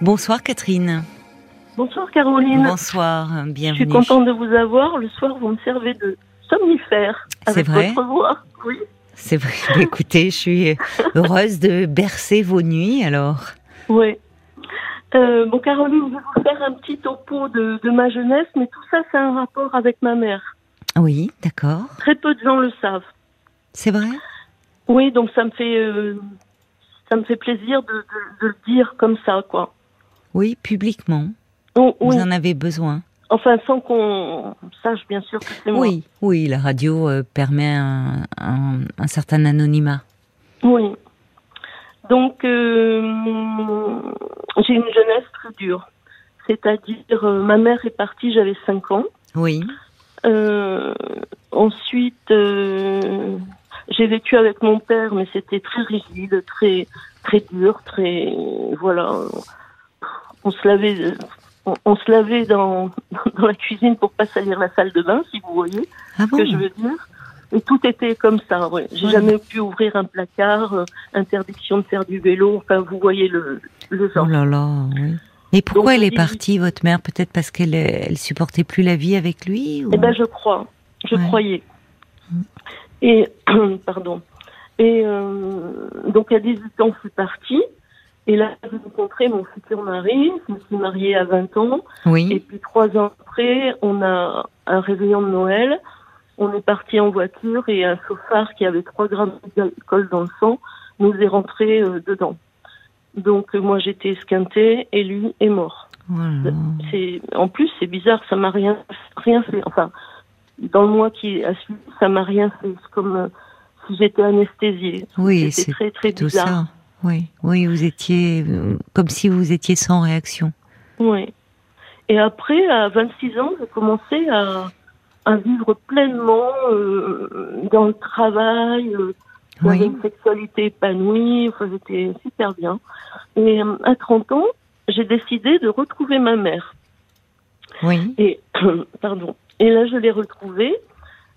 Bonsoir Catherine. Bonsoir Caroline. Bonsoir, bienvenue. Je suis contente de vous avoir. Le soir, vous me servez de somnifère C'est avec vrai votre voix. Oui. C'est vrai. Écoutez, je suis heureuse de bercer vos nuits alors. Oui. Euh, bon, Caroline, je vais vous faire un petit topo de, de ma jeunesse, mais tout ça, c'est un rapport avec ma mère. Oui, d'accord. Très peu de gens le savent. C'est vrai Oui, donc ça me fait, euh, ça me fait plaisir de, de- de le dire comme ça, quoi. Oui, publiquement. Oh, oui. Vous en avez besoin. Enfin, sans qu'on sache bien sûr que c'est moi. Oui, oui, la radio euh, permet un, un- un certain anonymat. Oui. Donc, euh, j'ai une jeunesse très dure. C'est-à-dire, euh, ma mère est partie, j'avais 5 ans. Oui, ensuite, j'ai vécu avec mon père, mais c'était très rigide, très très dur, très voilà. On se lavait, on, on se lavait dans dans la cuisine pour pas salir la salle de bain, si vous voyez ah ce que je veux dire. Et tout était comme ça. Ouais. J'ai Ouais. jamais pu ouvrir un placard, euh, interdiction de faire du vélo. Enfin, vous voyez le le Oh genre. là là, oui. Et pourquoi Donc, elle est partie, votre mère? Peut-être parce qu'elle elle supportait plus la vie avec lui ou... Eh ben, je crois. Je Ouais. croyais. Et, pardon. Et euh, donc, à 18 ans, je suis partie. Et là, j'ai rencontré mon futur mari. Je me suis mariée à 20 ans. Et Oui, puis, trois ans après, on a un réveillon de Noël. On est parti en voiture et un chauffard qui avait 3 grammes d'alcool dans le sang nous est rentré euh, dedans. Donc, euh, moi, j'étais esquintée et lui est mort. voilà. C'est en plus c'est bizarre, ça m'a rien rien fait. Enfin, dans le mois qui a suivi, ça m'a rien fait. C'est comme euh, si j'étais anesthésiée. Oui, c'est très bizarre. ça. Oui, oui, vous étiez comme si vous étiez sans réaction. Oui. Et après, à 26 ans, j'ai commencé à, à vivre pleinement euh, dans le travail. euh, J'avais Oui, une sexualité épanouie. Enfin, j'étais super bien. Et euh, à 30 ans, j'ai décidé de retrouver ma mère. oui, Et pardon. Et là, je l'ai retrouvée.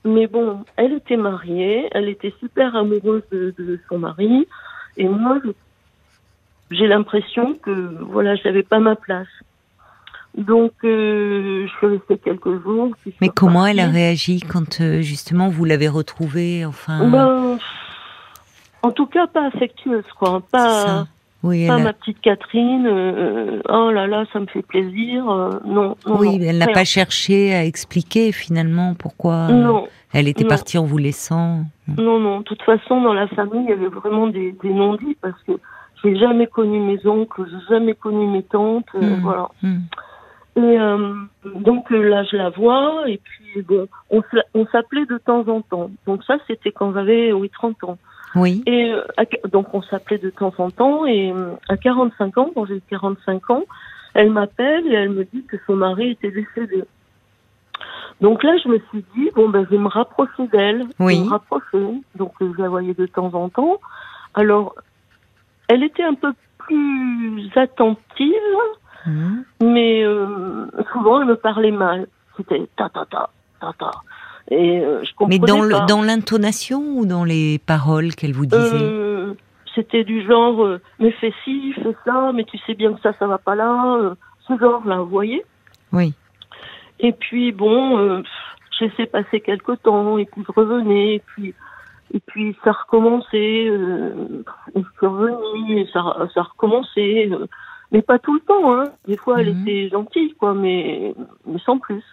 Mais bon, elle était mariée, elle était super amoureuse de, de son mari, et moi, je- j'ai l'impression que voilà, j'avais pas ma place. Donc, euh, je suis restée quelques jours. je Mais comment elle a réagi quand euh, justement vous l'avez retrouvée Enfin, Ben, en tout cas, pas affectueuse, quoi. Pas. Oui, pas elle a- ma petite Catherine. euh, oh là là, ça me fait plaisir. euh, non, non, oui, non, elle n'a pas cherché à expliquer finalement pourquoi euh, Non. elle était partie en vous laissant. Non, non. De toute façon, dans la famille, il y avait vraiment des, des non-dits parce que j'ai jamais connu mes oncles, j'ai jamais connu mes tantes, Hmm. voilà. Hmm. Et donc là, je la vois et puis bon, on s'appelait de temps en temps. Donc ça, c'était quand j'avais oui 30 ans. Oui, Et euh, à- donc on s'appelait de temps en temps et euh, à 45 ans, quand j'ai 45 ans, elle m'appelle et elle me dit que son mari était décédé. Donc là, je me suis dit bon ben je vais me rapprocher d'elle, je vais Oui. me rapprocher. Donc euh, je la voyais de temps en temps. Alors, elle était un peu plus attentive, Hmm. mais euh, souvent elle me parlait mal. C'était ta ta ta ta ta. Et euh, je Mais dans le- pas. dans l'intonation ou dans les paroles qu'elle vous disait Euh, c'était du genre, euh, mais fais ci, fais ça, mais tu sais bien que ça, ça va pas là, ce genre-là, vous voyez. Oui, Et puis bon, je laissais passer quelques temps, et puis je revenais, et puis et puis ça recommençait, euh, et je suis revenue, et ça, ça recommençait, euh, mais pas tout le temps, hein. Des fois, elle Mhm. était gentille, quoi, mais mais sans plus.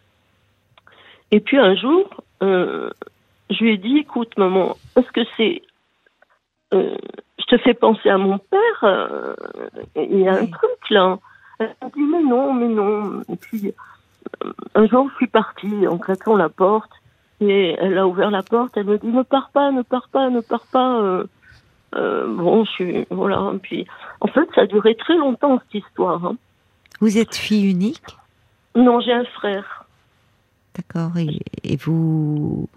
Et puis un jour, euh, je lui ai dit, écoute, maman, est-ce que c'est euh, je te fais penser à mon père, euh, il y a un Oui. truc là. Elle m'a dit mais non, mais non. Et puis euh, un jour je suis partie en claquant la porte et elle a ouvert la porte, elle me dit ne pars pas, ne pars pas, ne pars pas. bon, je suis voilà. Et puis en fait ça a duré très longtemps cette histoire. hein. vous êtes fille unique, Non, j'ai un frère. D'accord. Et, et vous,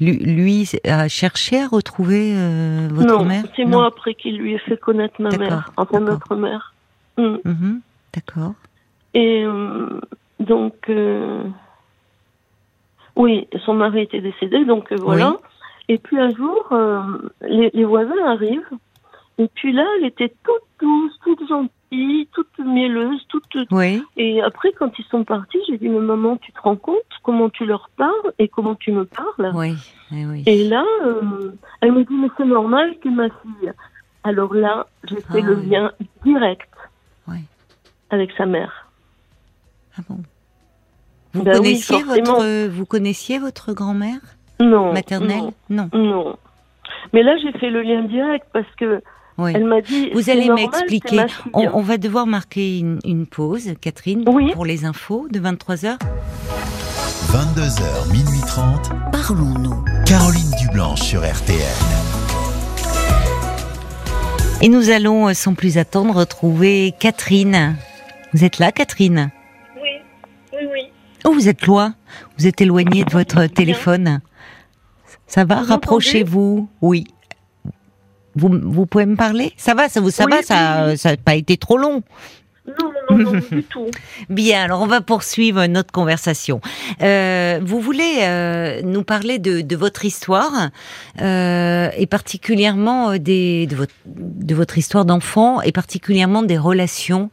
lui, lui a cherché à retrouver euh, votre non, mère? c'est Non. moi après qui lui ai fait connaître ma mère, enfin notre mère. Mm. Mhm, D'accord. Et euh, donc, euh, oui, son mari était décédé, donc voilà. Oui. Et puis un jour, les, les voisins arrivent, et puis là, elle était toute douce, toute gentille, gentille, toute mielleuse, toute. Oui. Et après, quand ils sont partis, j'ai dit mais maman, tu te rends compte comment tu leur parles et comment tu me parles? Oui. oui. Et là, euh, elle me dit mais c'est normal que ma fille. Alors là, j'ai fait Ah le oui. lien direct Oui. avec sa mère. Ah bon? Vous oui, connaissiez votre vous connaissiez votre grand-mère? Non. maternelle? Non. Non. non. Mais là, j'ai fait le lien direct parce que Oui. elle m'a dit. Vous allez m'expliquer. On, on va devoir marquer une, une pause, Catherine, Oui. pour les infos de 23h. 22h, minuit 30. Parlons-nous. Caroline Dublanche sur RTL. Et nous allons, euh, sans plus attendre, retrouver Catherine. Vous êtes là, Catherine? Oui, oui, oui. Oh, vous êtes loin. Vous êtes éloignée de votre téléphone. Ça va? Vous Rapprochez-vous. Oui. Vous, vous pouvez me parler? Ça va, ça vous ça Oui, va, oui, ça oui. ça n'a pas été trop long. Non, non, non, du tout. Bien, alors on va poursuivre notre conversation. Euh, vous voulez euh, nous parler de, de votre histoire euh, et particulièrement euh, des, de, votre, de votre histoire d'enfant et particulièrement des relations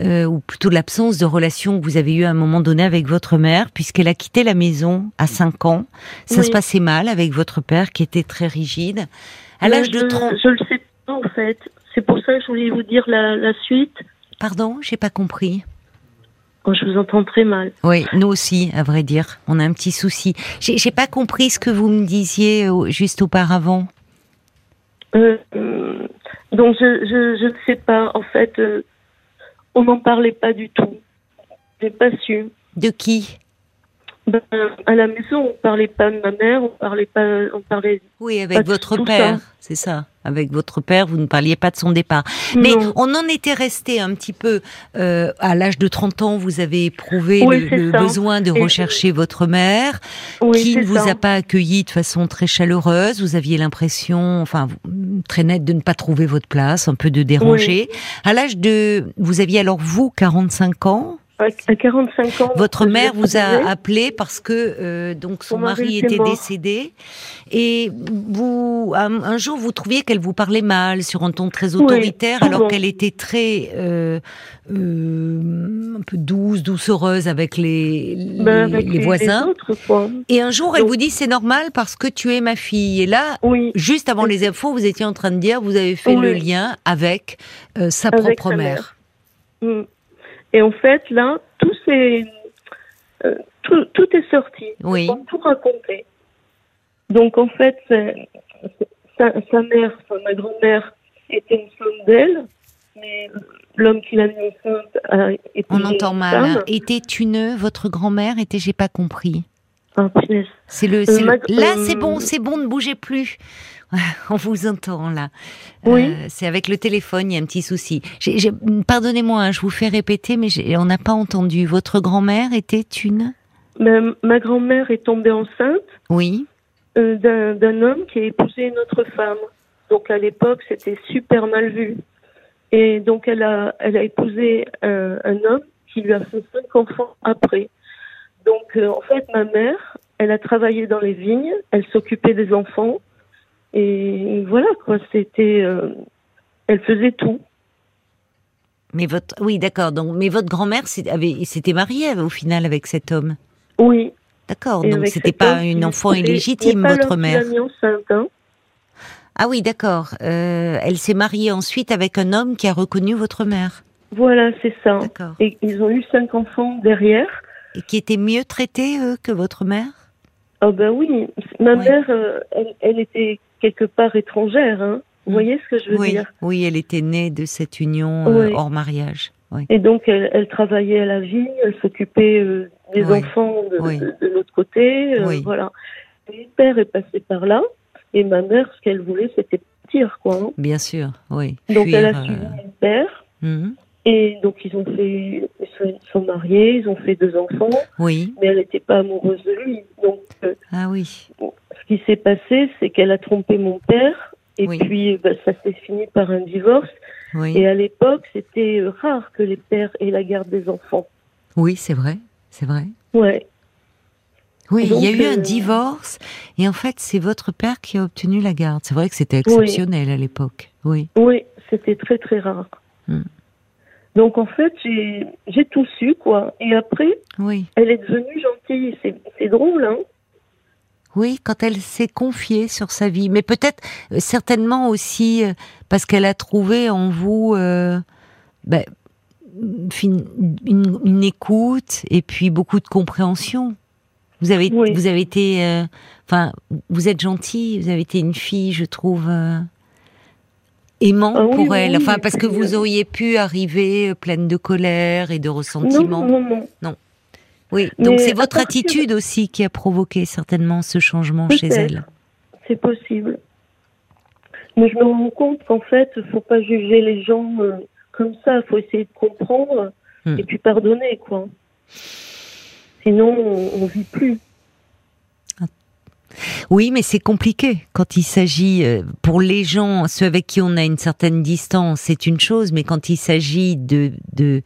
euh, ou plutôt de l'absence de relations que vous avez eues à un moment donné avec votre mère puisqu'elle a quitté la maison à 5 ans. Ça Oui. se passait mal avec votre père qui était très rigide. À Mais l'âge de je- 30... Je le sais pas, en fait. C'est pour ça que je voulais vous dire la, la suite. Pardon, j'ai pas compris. Oh, je vous entends très mal. Oui, nous aussi, à vrai dire, on a un petit souci. J'ai pas compris ce que vous me disiez euh, juste auparavant. Euh, euh, donc, je, je, je ne sais pas. En fait, euh, on n'en parlait pas du tout. J'ai pas su. De qui? Ben, à la maison, on parlait pas de ma mère, on parlait pas, on parlait. Oui, avec votre tout père, c'est ça. Avec votre père, vous ne parliez pas de son départ. Mais Non. on en était resté un petit peu euh, à l'âge de 30 ans, vous avez éprouvé Oui, le, besoin de Et- rechercher votre mère, Oui, qui ne vous ça. a pas accueilli de façon très chaleureuse. Vous aviez l'impression, enfin, très nette, de ne pas trouver votre place, un peu de déranger. À l'âge de, vous aviez alors vous 45 ans? À, à 45 ans. Votre mère vous a appelé parce que euh, donc son mari mari était décédé et vous un, un jour vous trouviez qu'elle vous parlait mal sur un ton très autoritaire alors qu'elle était très euh, euh, un peu douce, doucereuse avec les les, Ben, avec les voisins. autres, quoi. Et un jour elle vous dit c'est normal parce que tu es ma fille et là Oui. juste avant les infos vous étiez en train de dire vous avez fait le lien avec sa Avec propre mère. mère. Mm. Et en fait, là, tout c'est euh, tout, tout est sorti. Oui. On tout raconté. Donc en fait, sa, sa mère, enfin, ma grand-mère, était une femme d'elle, mais l'homme qui l'a mis enceinte a épousé On entend mal. femme. Était une votre grand-mère était j'ai pas compris. Ah. C'est le, ma- là, euh, c'est bon, c'est bon, ne bougez plus. On vous entend là. Oui. Euh, c'est avec le téléphone, il y a un petit souci. Pardonnez-moi, hein, je vous fais répéter, mais on n'a pas entendu. Votre grand-mère était une? Ma, ma grand-mère est tombée enceinte Oui. euh, d'un d'un homme qui a épousé une autre femme. Donc à l'époque, c'était super mal vu. Et donc elle a, elle a épousé un, un homme qui lui a fait cinq enfants après. Donc euh, en fait, ma mère, elle a travaillé dans les vignes, elle s'occupait des enfants. Et voilà quoi, c'était, euh, elle faisait tout. Mais votre, oui, d'accord. Donc, mais votre grand-mère s'était mariée au final avec cet homme? Oui. D'accord. Donc, c'était pas homme une enfant illégitime, pas votre mère. enceinte, hein. Ah oui, d'accord. Euh, elle s'est mariée ensuite avec un homme qui a reconnu votre mère. Voilà, c'est ça. D'accord. Et ils ont eu cinq enfants derrière. Et qui était mieux traité eux, que votre mère? Ah ben oui, ma Oui. mère, euh, elle, elle était quelque part étrangère. Hein. Vous Mm. voyez ce que je veux Oui, dire? Oui, elle était née de cette union euh, Oui. hors mariage. Oui. Et donc, elle, elle travaillait à la vigne, elle s'occupait euh, des Oui. enfants de, Oui. de- de l'autre côté. euh. Voilà. Mon père est passé par là, et ma mère, ce qu'elle voulait, c'était partir, quoi. hein. Bien sûr, oui. Donc, Fuir, elle a euh, suivi mon père, mhm. Et donc ils ont fait, ils sont- mariés, ils ont fait deux enfants, Oui. mais elle n'était pas amoureuse de lui. Donc, euh, Ah oui. ce qui s'est passé, c'est qu'elle a trompé mon père, et Oui. puis bah, ça s'est fini par un divorce. Oui. Et à l'époque, c'était euh, rare que les pères aient la garde des enfants. Oui, c'est vrai. C'est vrai. Ouais. Oui, Donc, il y a eu un euh, divorce et en fait, c'est votre père qui a obtenu la garde. C'est vrai que c'était exceptionnel à l'époque. Oui. Oui, c'était très très rare. Hmm. Donc en fait, j'ai tout su, quoi. Et après, Oui. elle est devenue gentille. C'est c'est drôle, hein. Oui, quand elle s'est confiée sur sa vie, mais peut-être euh, certainement aussi euh, parce qu'elle a trouvé en vous euh, ben, une, une écoute et puis beaucoup de compréhension. Vous avez, Oui. vous avez été, euh, enfin, vous êtes gentille. Vous avez été une fille, je trouve, euh, aimante Ah oui, pour elle. oui, Enfin, parce que vous auriez pu arriver euh, pleine de colère et de Non, ressentiment. non, non. Oui, donc c'est votre partir- attitude aussi qui a provoqué certainement ce changement chez elle. C'est possible. Mais je me rends compte qu'en fait, il faut pas juger les gens euh, comme ça. Il faut essayer de comprendre Hmm. et puis pardonner, quoi. Sinon, on, on vit plus. Oui, mais c'est compliqué quand il s'agit euh, pour les gens, ceux avec qui on a une certaine distance, c'est une chose, mais quand il s'agit de de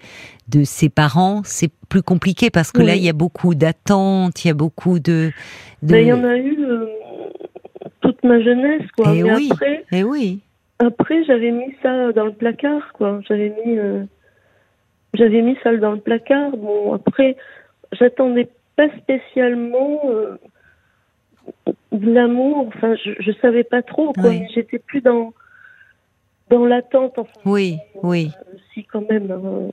de ses parents, c'est plus compliqué parce que là il y a beaucoup d'attentes, il y a beaucoup de. de... Ben, il y en a eu euh, toute ma jeunesse, quoi. Eh Mais oui. après, Eh oui, après j'avais mis ça dans le placard, quoi. J'avais mis, euh, j'avais mis ça dans le placard. Bon, après, j'attendais pas spécialement euh, l'amour. Enfin, je, je savais pas trop, quoi. Oui. Mais J'étais plus dans dans l'attente. Enfin, oui, oui. euh, si quand même. hein.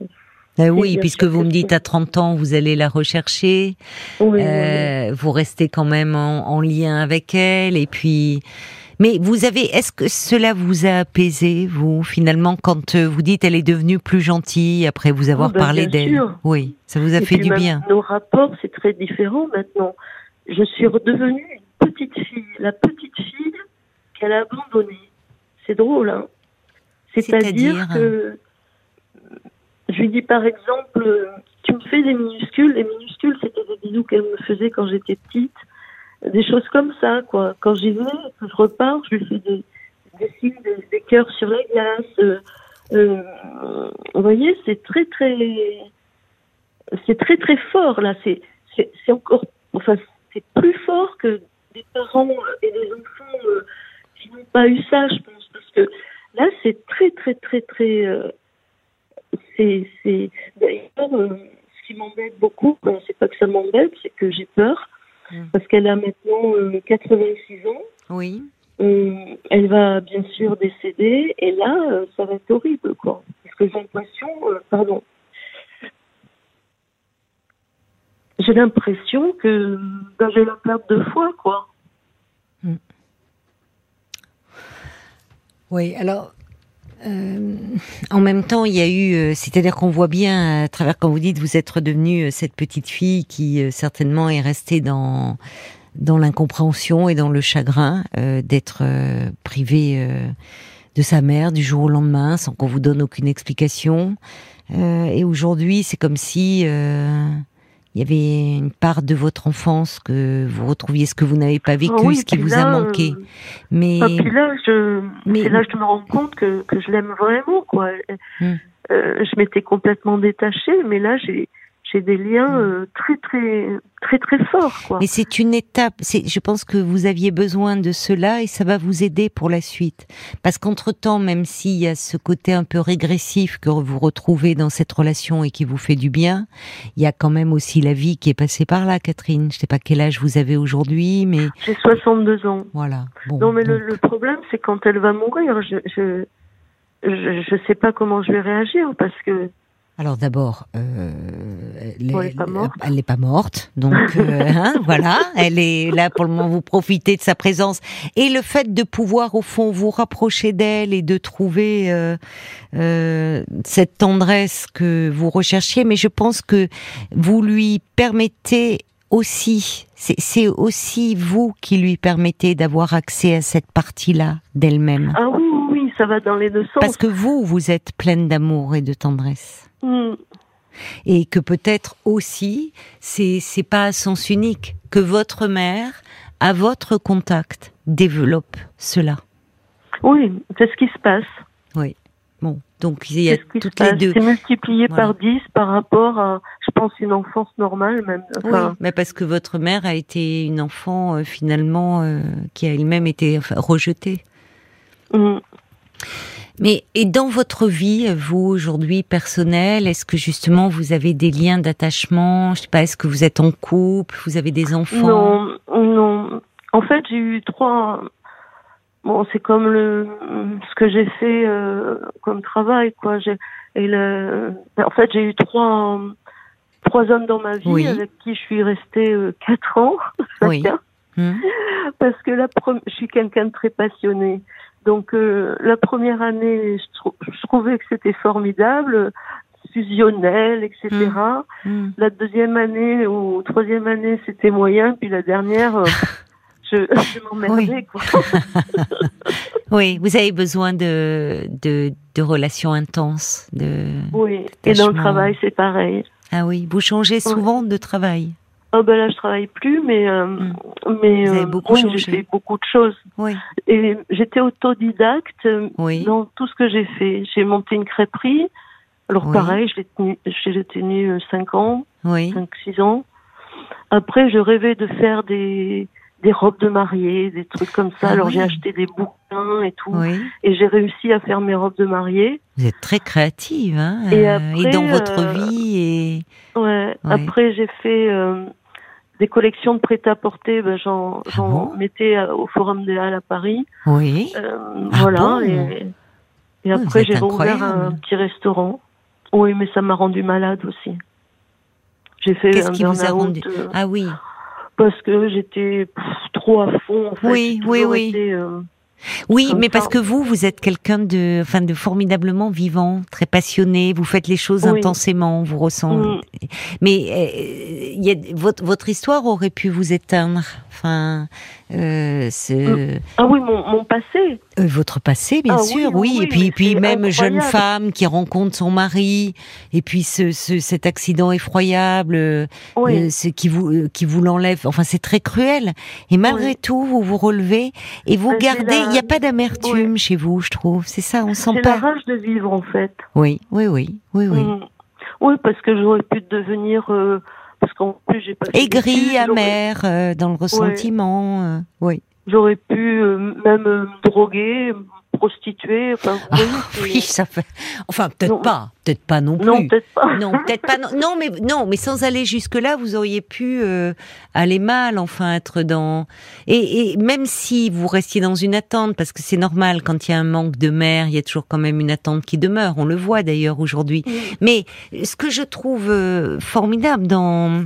Eh oui, puisque vous me dites à 30 ans, vous allez la rechercher. Oui, oui, oui. Euh, vous restez quand même en, en lien avec elle et puis mais vous avez est-ce que cela vous a apaisé vous finalement quand euh, vous dites elle est devenue plus gentille après vous avoir Oh, ben, parlé d'elle? oui ça vous a Et fait du bien Nos rapports, c'est très différent maintenant. Je suis redevenue petite fille, la petite fille qu'elle a abandonnée. C'est drôle, hein C'est-à-dire que je lui dis par exemple, tu me fais des minuscules. Les minuscules, c'était des bisous qu'elle me faisait quand j'étais petite. Des choses comme ça, quoi. Quand j'y vais, que je repars, je lui fais des, des signes, des, des cœurs sur la glace. euh, euh, vous voyez, c'est très, très c'est très très fort là. C'est c'est encore, enfin c'est plus fort que des parents et des enfants euh, qui n'ont pas eu ça, je pense, parce que là c'est très très très très. euh, c'est c'est d'ailleurs euh, ce qui m'embête beaucoup. ben, c'est pas que ça m'embête, c'est que j'ai peur Mm. parce qu'elle a maintenant euh, 86 ans. oui Euh, elle va bien sûr décéder et là euh, ça va être horrible quoi. Parce que j'ai l'impression, euh, pardon, j'ai l'impression que ben, je vais la perdre deux fois quoi. oui alors euh, en même temps, il y a eu, euh, c'est-à-dire qu'on voit bien à travers quand vous dites vous êtes redevenue euh, cette petite fille qui certainement est restée dans dans l'incompréhension et dans le chagrin d'être privée de sa mère du jour au lendemain sans qu'on vous donne aucune explication. Et aujourd'hui, c'est comme si il y avait une part de votre enfance que vous retrouviez ce que vous n'avez pas vécu, Ah oui, ce qui vous là, a manqué. euh, Mais ah, puis là, je, Mais- là je me rends compte que, que je l'aime vraiment quoi. Hmm. Euh, je m'étais complètement détachée, mais là j'ai j'ai des liens euh, très très très très forts quoi. Mais c'est une étape. C'est, je pense que vous aviez besoin de cela et ça va vous aider pour la suite. Parce qu'entre temps, même s'il y a ce côté un peu régressif que vous retrouvez dans cette relation et qui vous fait du bien, il y a quand même aussi la vie qui est passée par là, Catherine. Je sais pas quel âge vous avez aujourd'hui, mais J'ai 62 ans. voilà. Bon, Non, mais le problème, c'est quand elle va mourir, je, je, je, je sais pas comment je vais réagir parce que Alors d'abord, euh, elle, pas n'est pas morte, donc euh, hein, voilà, elle est là pour le moment. Vous profitez de sa présence et le fait de pouvoir au fond vous rapprocher d'elle et de trouver euh, euh, cette tendresse que vous recherchiez. Mais je pense que vous lui permettez aussi, c'est aussi vous qui lui permettez d'avoir accès à cette partie-là d'elle-même, ah oui, oui, ça va dans les deux sens. parce que vous, vous êtes pleine d'amour et de tendresse Hmm. et que peut-être aussi c'est c'est pas à sens unique que votre mère à votre contact développe cela. Oui, c'est ce qui se passe. Oui. Bon, donc il y a toutes les deux. C'est multiplié Voilà. par 10 par rapport à, je pense, une enfance normale même. Oui, Enfin, mais parce que votre mère a été une enfant euh, finalement euh, qui a elle-même été enfin, rejetée. hmm. Mais et dans votre vie, vous aujourd'hui personnelle, est-ce que justement vous avez des liens d'attachement? Je sais pas, est-ce que vous êtes en couple? Vous avez des enfants? Non, non. En fait, j'ai eu trois. Bon, c'est comme le ce que j'ai fait euh, comme travail, quoi. J'ai et le. En fait, j'ai eu trois trois hommes dans ma vie Oui. avec qui je suis restée euh, quatre ans Oui. chacun. Hmm. parce que la pre- je suis quelqu'un de très passionné. Donc euh, la première année, je, trou- je trouvais que c'était formidable, fusionnel, etc. Hmm. La deuxième année ou troisième année, c'était moyen, puis la dernière, je, je m'emmerdais. quoi. Oui, vous avez besoin de, de, de relations intenses. De... Oui, et dans le travail, c'est pareil. Ah oui, vous changez souvent de travail. Oh ben là, je travaille plus, mais euh, Mm. mais euh, beaucoup oui, changé. j'ai fait beaucoup de choses. Oui, Et j'étais autodidacte euh, oui. dans tout ce que j'ai fait. J'ai monté une crêperie. Alors pareil, je l'ai tenu, je l'ai tenu euh, cinq ans, Oui. cinq six ans. Après, je rêvais de faire des des robes de mariée, des trucs comme ça. Ah Alors oui. j'ai acheté des bouquins et tout, Oui. et j'ai réussi à faire mes robes de mariée. Vous êtes très créative, hein Et euh, après, dans votre euh, vie et Ouais. Ouais. Après, j'ai fait euh, des collections de prêt-à-porter. Ben, j'en Ah bon mettais au Forum des Halles à Paris. oui. Euh, Ah voilà. bon et, et vous après, j'ai incroyable. un petit restaurant. Oui, mais ça m'a rendu malade aussi. J'ai fait un qui vous a burn-out, rendu Ah oui. Parce que j'étais trop à fond. En fait. Oui, oui, oui. été, euh, Oui, mais ça. parce que vous, vous êtes quelqu'un de, enfin, de formidablement vivant, très passionné. Vous faites les choses Oui. intensément, vous ressentez. Mm. Mais euh, il y a, votre, votre histoire aurait pu vous éteindre. Enfin, euh, c'est- Ah oui, mon, mon passé. euh, votre passé, bien Ah sûr, oui, oui. oui, et puis, mais puis même jeune femme qui rencontre son mari, et puis ce, ce- cet accident effroyable, euh, Oui. euh, ce qui vous euh, qui vous l'enlève. Enfin, c'est très cruel. Et malgré tout, vous vous relevez et vous Ben, gardez. Il n'y a pas d'amertume chez vous, je trouve. C'est ça, on sent C'est la pas. rage de vivre, en fait. Oui, oui, oui, oui, oui. Mm. Oui, parce que j'aurais pu devenir. euh, parce qu'en plus, j'ai pas Aigri, amer, euh, dans le ressentiment. euh, oui. J'aurais pu euh, même euh, me droguer, me prostituer. Enfin, vous Ah, voyez, oui, ça fait. Enfin, peut-être pas, peut-être pas non plus. Non, peut-être pas. Non, peut-être pas. Non, non, mais non, mais sans aller jusque là, vous auriez pu euh, aller mal, enfin être dans. Et, et même si vous restiez dans une attente, parce que c'est normal quand il y a un manque de mère, il y a toujours quand même une attente qui demeure. On le voit d'ailleurs aujourd'hui. Mais ce que je trouve euh, formidable dans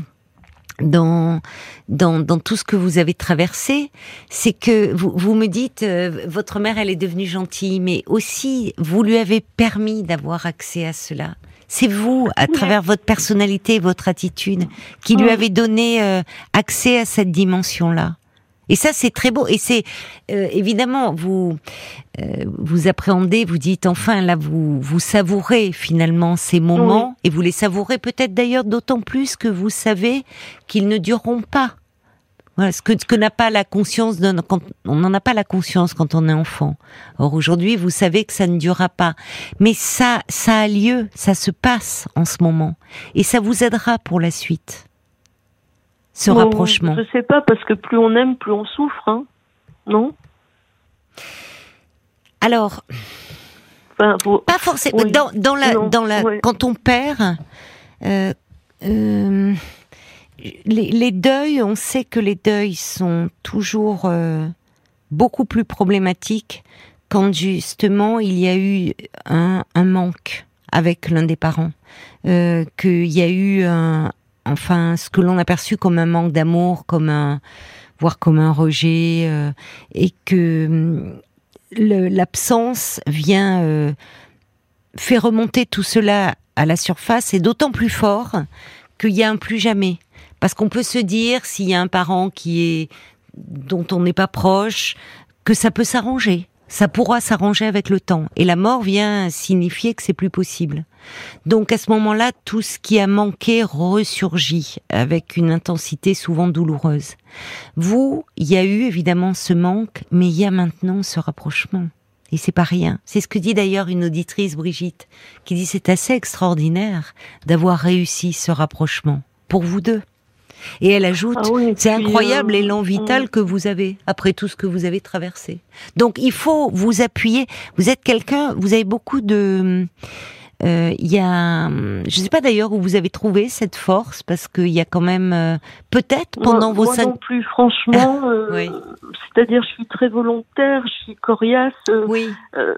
dans, dans dans tout ce que vous avez traversé, c'est que vous, vous me dites euh, votre mère elle est devenue gentille, mais aussi vous lui avez permis d'avoir accès à cela. C'est vous, à travers votre personnalité, et votre attitude, qui lui Oui. avez donné euh, accès à cette dimension-là. Et ça, c'est très beau. Et c'est euh, évidemment vous euh, vous appréhendez, vous dites enfin là vous vous savourez finalement ces moments et vous les savourez peut-être d'ailleurs d'autant plus que vous savez qu'ils ne dureront pas. Voilà, ce que, ce que n'a pas la conscience d'un- quand on n'en a pas la conscience quand on est enfant. Or aujourd'hui, vous savez que ça ne durera pas. Mais ça, ça a lieu, ça se passe en ce moment, et ça vous aidera pour la suite. Ce Bon, rapprochement. Je sais pas, parce que plus on aime, plus on souffre. Hein. Non? Alors, enfin, pas forcément. Oui. Dans, dans la, Non, dans la, quand on perd, euh, euh, les, les deuils, on sait que les deuils sont toujours euh, beaucoup plus problématiques quand justement il y a eu un, un manque avec l'un des parents, qu'il y a eu un, enfin ce que l'on a perçu comme un manque d'amour, comme un, voire comme un rejet, euh, et que le- l'absence vient euh, fait remonter tout cela à la surface, et d'autant plus fort qu'il y a un plus jamais. Parce qu'on peut se dire, s'il y a un parent qui est dont on n'est pas proche, que ça peut s'arranger. Ça pourra s'arranger avec le temps. Et la mort vient signifier que c'est plus possible. Donc à ce moment-là, tout ce qui a manqué ressurgit avec une intensité souvent douloureuse. Vous, il y a eu évidemment ce manque, mais il y a maintenant ce rapprochement. Et c'est pas rien. C'est ce que dit d'ailleurs une auditrice, Brigitte, qui dit c'est assez extraordinaire d'avoir réussi ce rapprochement pour vous deux. Et elle ajoute, Ah oui, c'est incroyable euh, l'élan vital mm. que vous avez après tout ce que vous avez traversé. Donc il faut vous appuyer. Vous êtes quelqu'un, vous avez beaucoup de. euh, Il y a, je ne sais pas d'ailleurs où vous avez trouvé cette force parce qu'il y a quand même euh, peut-être pendant moi, vos moi cinq. non plus, franchement. euh, Oui. C'est-à-dire, je suis très volontaire, je suis coriace. euh, Oui. euh,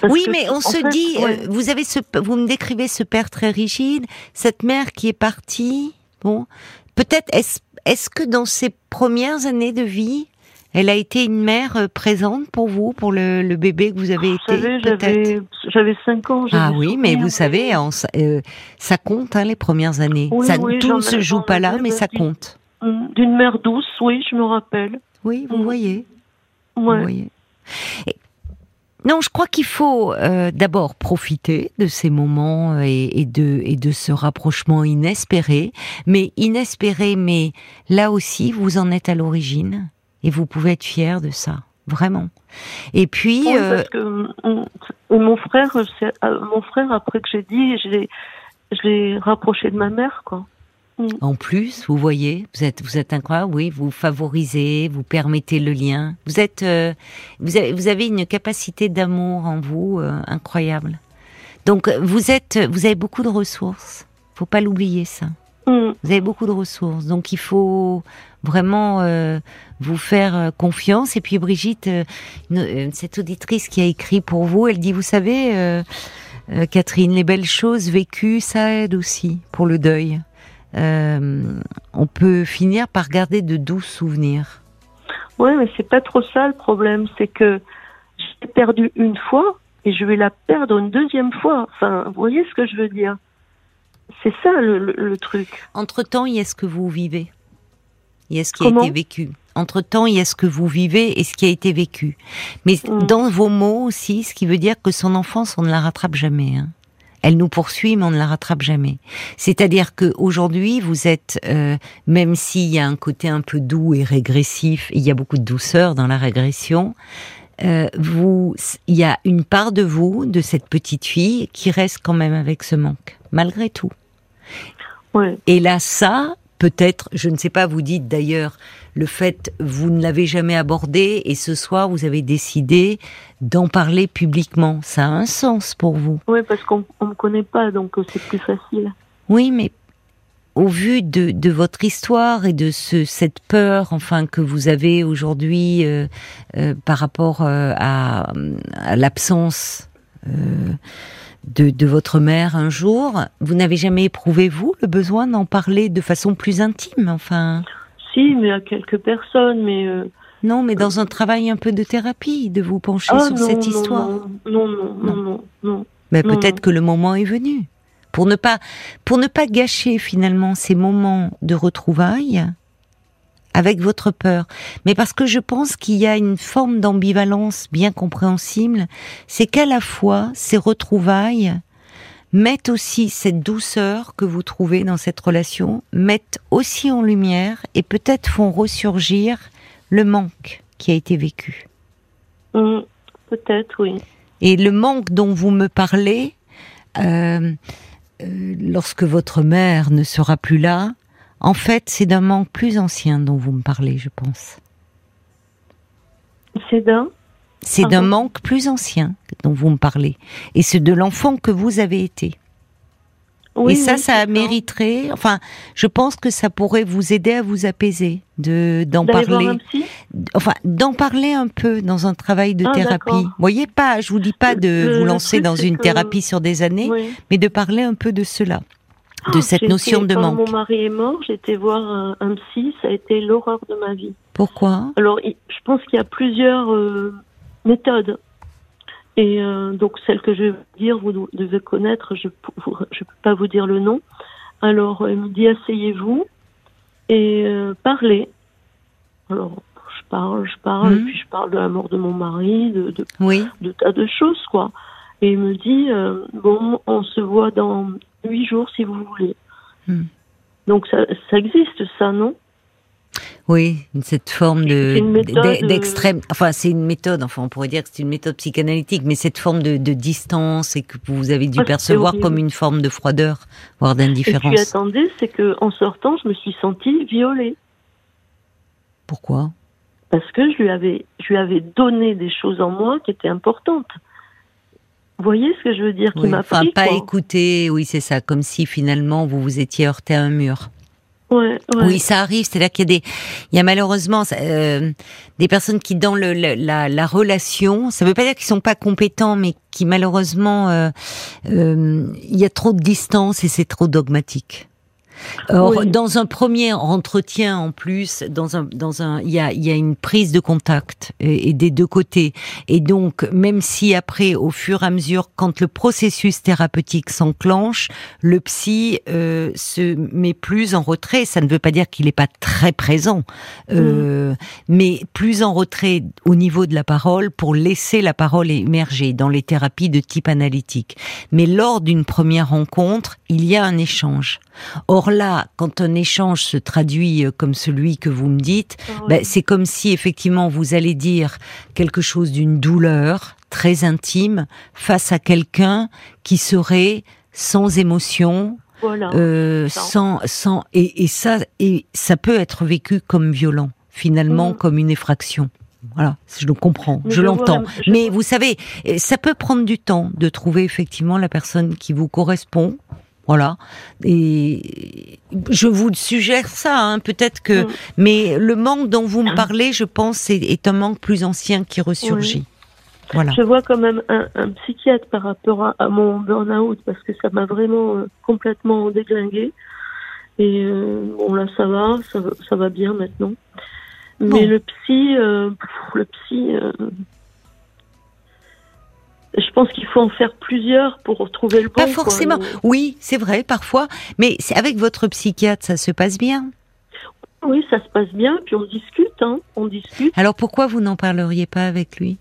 parce Oui, que, mais on se fait, dit, ouais. euh, vous avez ce, vous me décrivez ce père très rigide, cette mère qui est partie. Bon, peut-être est-ce, est-ce que dans ses premières années de vie, elle a été une mère euh, présente pour vous, pour le, le bébé que vous avez Vous été, peut-être. j'avais, j'avais 5 ans. Ah oui, mais vous savez, en- euh, ça compte hein, les premières années. Oui, ça, oui, tout ne se joue pas là, mais ça compte. Hum, D'une mère douce, oui, je me rappelle. Oui, vous Mm. voyez. Vous Ouais. voyez. Et- non, je crois qu'il faut euh, d'abord profiter de ces moments et, et de, et de ce rapprochement inespéré, mais inespéré, mais là aussi, vous en êtes à l'origine et vous pouvez être fier de ça, vraiment. Et puis, Oui, euh, parce que et mon frère, euh, mon frère, après que j'ai dit, je l'ai, je l'ai rapproché de ma mère, quoi. En plus, vous voyez, vous êtes, vous êtes incroyable, oui, vous favorisez, vous permettez le lien. Vous êtes, euh, vous avez, vous avez une capacité d'amour en vous euh, incroyable. Donc, vous êtes, vous avez beaucoup de ressources. Faut pas l'oublier ça. Hum, Vous avez beaucoup de ressources, donc il faut vraiment euh, vous faire euh, confiance. Et puis Brigitte, euh, une- cette auditrice qui a écrit pour vous, elle dit, vous savez, Catherine, les belles choses vécues, ça aide aussi pour le deuil. Euh, on peut finir par garder de doux souvenirs. Ouais, mais c'est pas trop ça le problème, c'est que j'ai perdu une fois et je vais la perdre une deuxième fois. Enfin, vous voyez ce que je veux dire? C'est ça le, le- le truc. Entre-temps, il y a ce que vous vivez? Il y a ce qui a été vécu? Entre-temps, il y a ce que vous vivez et ce qui a été vécu? Mais Mm. dans vos mots aussi, ce qui veut dire que son enfance, on ne la rattrape jamais. hein. Elle nous poursuit, mais on ne la rattrape jamais. C'est-à-dire que aujourd'hui, vous êtes, euh, même s'il y a un côté un peu doux et régressif, il y a beaucoup de douceur dans la régression. euh, vous, il y a une part de vous, de cette petite fille, qui reste quand même avec ce manque, malgré tout. Ouais. Et là, ça, peut-être, je ne sais pas, vous dites d'ailleurs, le fait, vous ne l'avez jamais abordé et ce soir, vous avez décidé d'en parler publiquement. Ça a un sens pour vous. Ouais, parce qu'on on me connaît pas, donc euh, c'est plus facile. Oui, mais au vu de, de votre histoire et de ce, cette peur, enfin, que vous avez aujourd'hui euh, euh, par rapport euh, à, à l'absence de, de votre mère un jour, vous n'avez jamais éprouvé, vous, le besoin d'en parler de façon plus intime, enfin? Si, mais à quelques personnes, mais. euh, Non, mais dans un travail un peu de thérapie, de vous pencher ah, sur non, cette non, histoire. Non, non, non, non, non. Mais peut-être que le moment est venu. Pour ne pas, pour ne pas gâcher finalement ces moments de retrouvailles avec votre peur. Mais parce que je pense qu'il y a une forme d'ambivalence bien compréhensible, c'est qu'à la fois ces retrouvailles mettent aussi cette douceur que vous trouvez dans cette relation, mettent aussi en lumière et peut-être font ressurgir le manque qui a été vécu. Hum, Peut-être, oui. Et le manque dont vous me parlez, euh, euh, lorsque votre mère ne sera plus là, en fait, c'est d'un manque plus ancien dont vous me parlez, je pense. C'est d'un. C'est d'un manque plus ancien dont vous me parlez. Et c'est de l'enfant que vous avez été. Oui, et ça, oui, ça mériterait, enfin, je pense que ça pourrait vous aider à vous apaiser, de, d'en parler. enfin d'en parler un peu dans un travail de Ah, thérapie. Vous voyez pas, je vous dis pas de Le- vous lancer dans une que- thérapie sur des années, Oui. mais de parler un peu de cela, de Ah, cette j'ai notion de quand manque. mon mari est mort, été voir un, un psy, ça a été l'horreur de ma vie. Pourquoi? Alors, je pense qu'il y a plusieurs euh, méthodes. Et euh, donc, celle que je vais vous dire, vous devez connaître, je ne peux pas vous dire le nom. Alors, il me dit, asseyez-vous et euh, parlez. Alors, je parle, je parle, et puis je parle de la mort de mon mari, de, de Oui, de tas de choses, quoi. Et il me dit, euh, bon, on se voit dans huit jours si vous voulez. Hmm. Donc ça, ça existe, ça, non? Oui, cette forme de euh, d'extrême. Enfin, c'est une méthode. Enfin, on pourrait dire que c'est une méthode psychanalytique, mais cette forme de, de distance et que vous avez dû Ah, percevoir comme une forme de froideur, voire Et puis d'indifférence. attendez, c'est que en sortant, je me suis sentie violée Pourquoi? Parce que je lui avais, je lui avais donné des choses en moi qui étaient importantes. Vous voyez ce que je veux dire Qui Oui, m'a Enfin, pris, pas quoi. écouter. Oui, c'est ça. Comme si finalement vous vous étiez heurté à un mur. Ouais, ouais. Oui, ça arrive. C'est là qu'il y a des, il y a malheureusement euh, des personnes qui dans le, la, la relation, ça veut pas dire qu'ils sont pas compétents, mais qui malheureusement, euh, euh, il y a trop de distance et c'est trop dogmatique. Or, Oui. dans un premier entretien, en plus, dans un, dans un, il y a, y a une prise de contact et, et des deux côtés. Et donc, même si après, au fur et à mesure, quand le processus thérapeutique s'enclenche, le psy euh, se met plus en retrait. Ça ne veut pas dire qu'il n'est pas très présent, euh, mais plus en retrait au niveau de la parole pour laisser la parole émerger dans les thérapies de type analytique. Mais lors d'une première rencontre, il y a un échange. Or là, quand un échange se traduit euh, comme celui que vous me dites, Ah ben, c'est comme si effectivement vous allez dire quelque chose d'une douleur très intime face à quelqu'un qui serait sans émotion, voilà. euh, sans, sans et, et ça et ça peut être vécu comme violent, finalement Mhm. comme une effraction. Voilà, je le comprends, Mais je l'entends. je Mais vous savez, euh, ça peut prendre du temps de trouver effectivement la personne qui vous correspond. Voilà. Et je vous suggère ça, hein, peut-être que. Mm. Mais le manque dont vous me parlez, je pense, est, est un manque plus ancien qui ressurgit. Voilà. Je vois quand même un, un psychiatre par rapport à, à mon burn-out parce que ça m'a vraiment euh, complètement déglingué. Et euh, bon là ça va, ça, va- ça va bien maintenant. Mais Bon. le psy, euh, le psy, euh, je pense qu'il faut en faire plusieurs pour trouver le bon. Pas forcément. Oui, c'est vrai, parfois. Mais c'est- avec votre psychiatre, ça se passe bien? Oui, ça se passe bien, puis on discute, hein, on discute. Alors pourquoi vous n'en parleriez pas avec lui?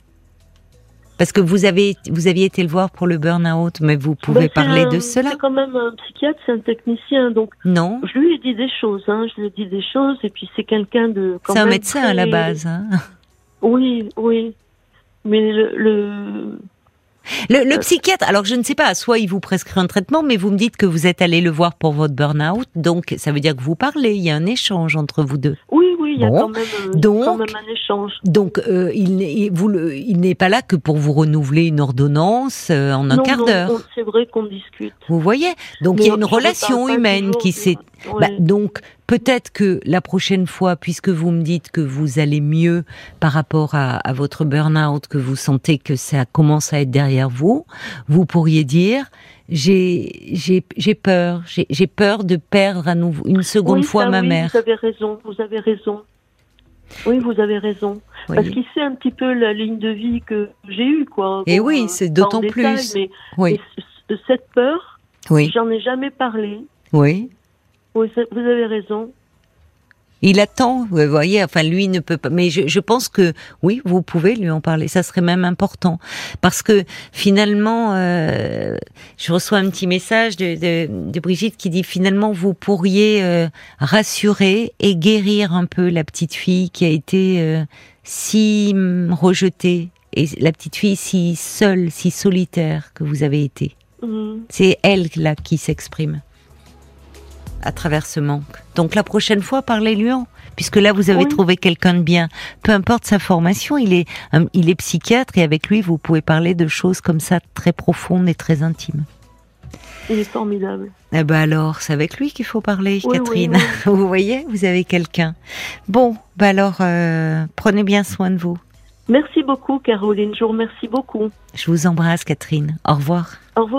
Parce que vous avez vous aviez été le voir pour le burn-out, mais vous pouvez Ben, c'est parler un- de cela C'est quand même un psychiatre, c'est un technicien, donc Non je lui ai dit des choses, hein, je lui ai dit des choses, et puis c'est quelqu'un de. C'est un médecin à la base. hein. Oui, oui. Mais le, le- Le, Euh. le psychiatre, alors je ne sais pas, soit il vous prescrit un traitement, mais vous me dites que vous êtes allé le voir pour votre burn-out, donc ça veut dire que vous parlez, il y a un échange entre vous deux. oui, oui, il y a Bon. quand même, euh, Donc- quand même un échange. Donc euh, il n'est il- vous le- il n'est pas là que pour vous renouveler une ordonnance euh, en un non, quart d'heure. c'est vrai qu'on discute. Vous voyez Donc Mais il y a une relation humaine toujours qui s'est Bah, donc peut-être que la prochaine fois, puisque vous me dites que vous allez mieux par rapport à, à votre burn-out, que vous sentez que ça commence à être derrière vous, vous pourriez dire j'ai j'ai j'ai peur, j'ai peur de perdre à nouveau une seconde Oui, fois ça, ma oui, mère. Vous avez raison, vous avez raison. Oui, vous avez raison. Parce qu'il sait un petit peu la ligne de vie que j'ai eue, quoi. Et Bon, oui, euh, c'est d'autant détail, plus. Mais, Oui, mais cette peur, j'en ai jamais parlé. oui. Oui, vous avez raison. Il attend, vous voyez, enfin lui ne peut pas. Mais je, je pense que oui, vous pouvez lui en parler. Ça serait même important parce que finalement, euh, je reçois un petit message de, de, de Brigitte qui dit finalement vous pourriez euh, rassurer et guérir un peu la petite fille qui a été euh, si rejetée et la petite fille si seule, si solitaire que vous avez été. Mhm. C'est elle là qui s'exprime à travers ce manque. Donc la prochaine fois, parlez-lui en, puisque là vous avez Oui. trouvé quelqu'un de bien. Peu importe sa formation, il est, euh, il est psychiatre et avec lui vous pouvez parler de choses comme ça très profondes et très intimes. Il est formidable. Eh ben alors, c'est avec lui qu'il faut parler, Oui, Catherine. oui, Vous voyez, vous avez quelqu'un. Bon, bah alors, euh, prenez bien soin de vous. Merci beaucoup, Caroline. Je vous remercie beaucoup. Je vous embrasse, Catherine. Au revoir. Au revoir.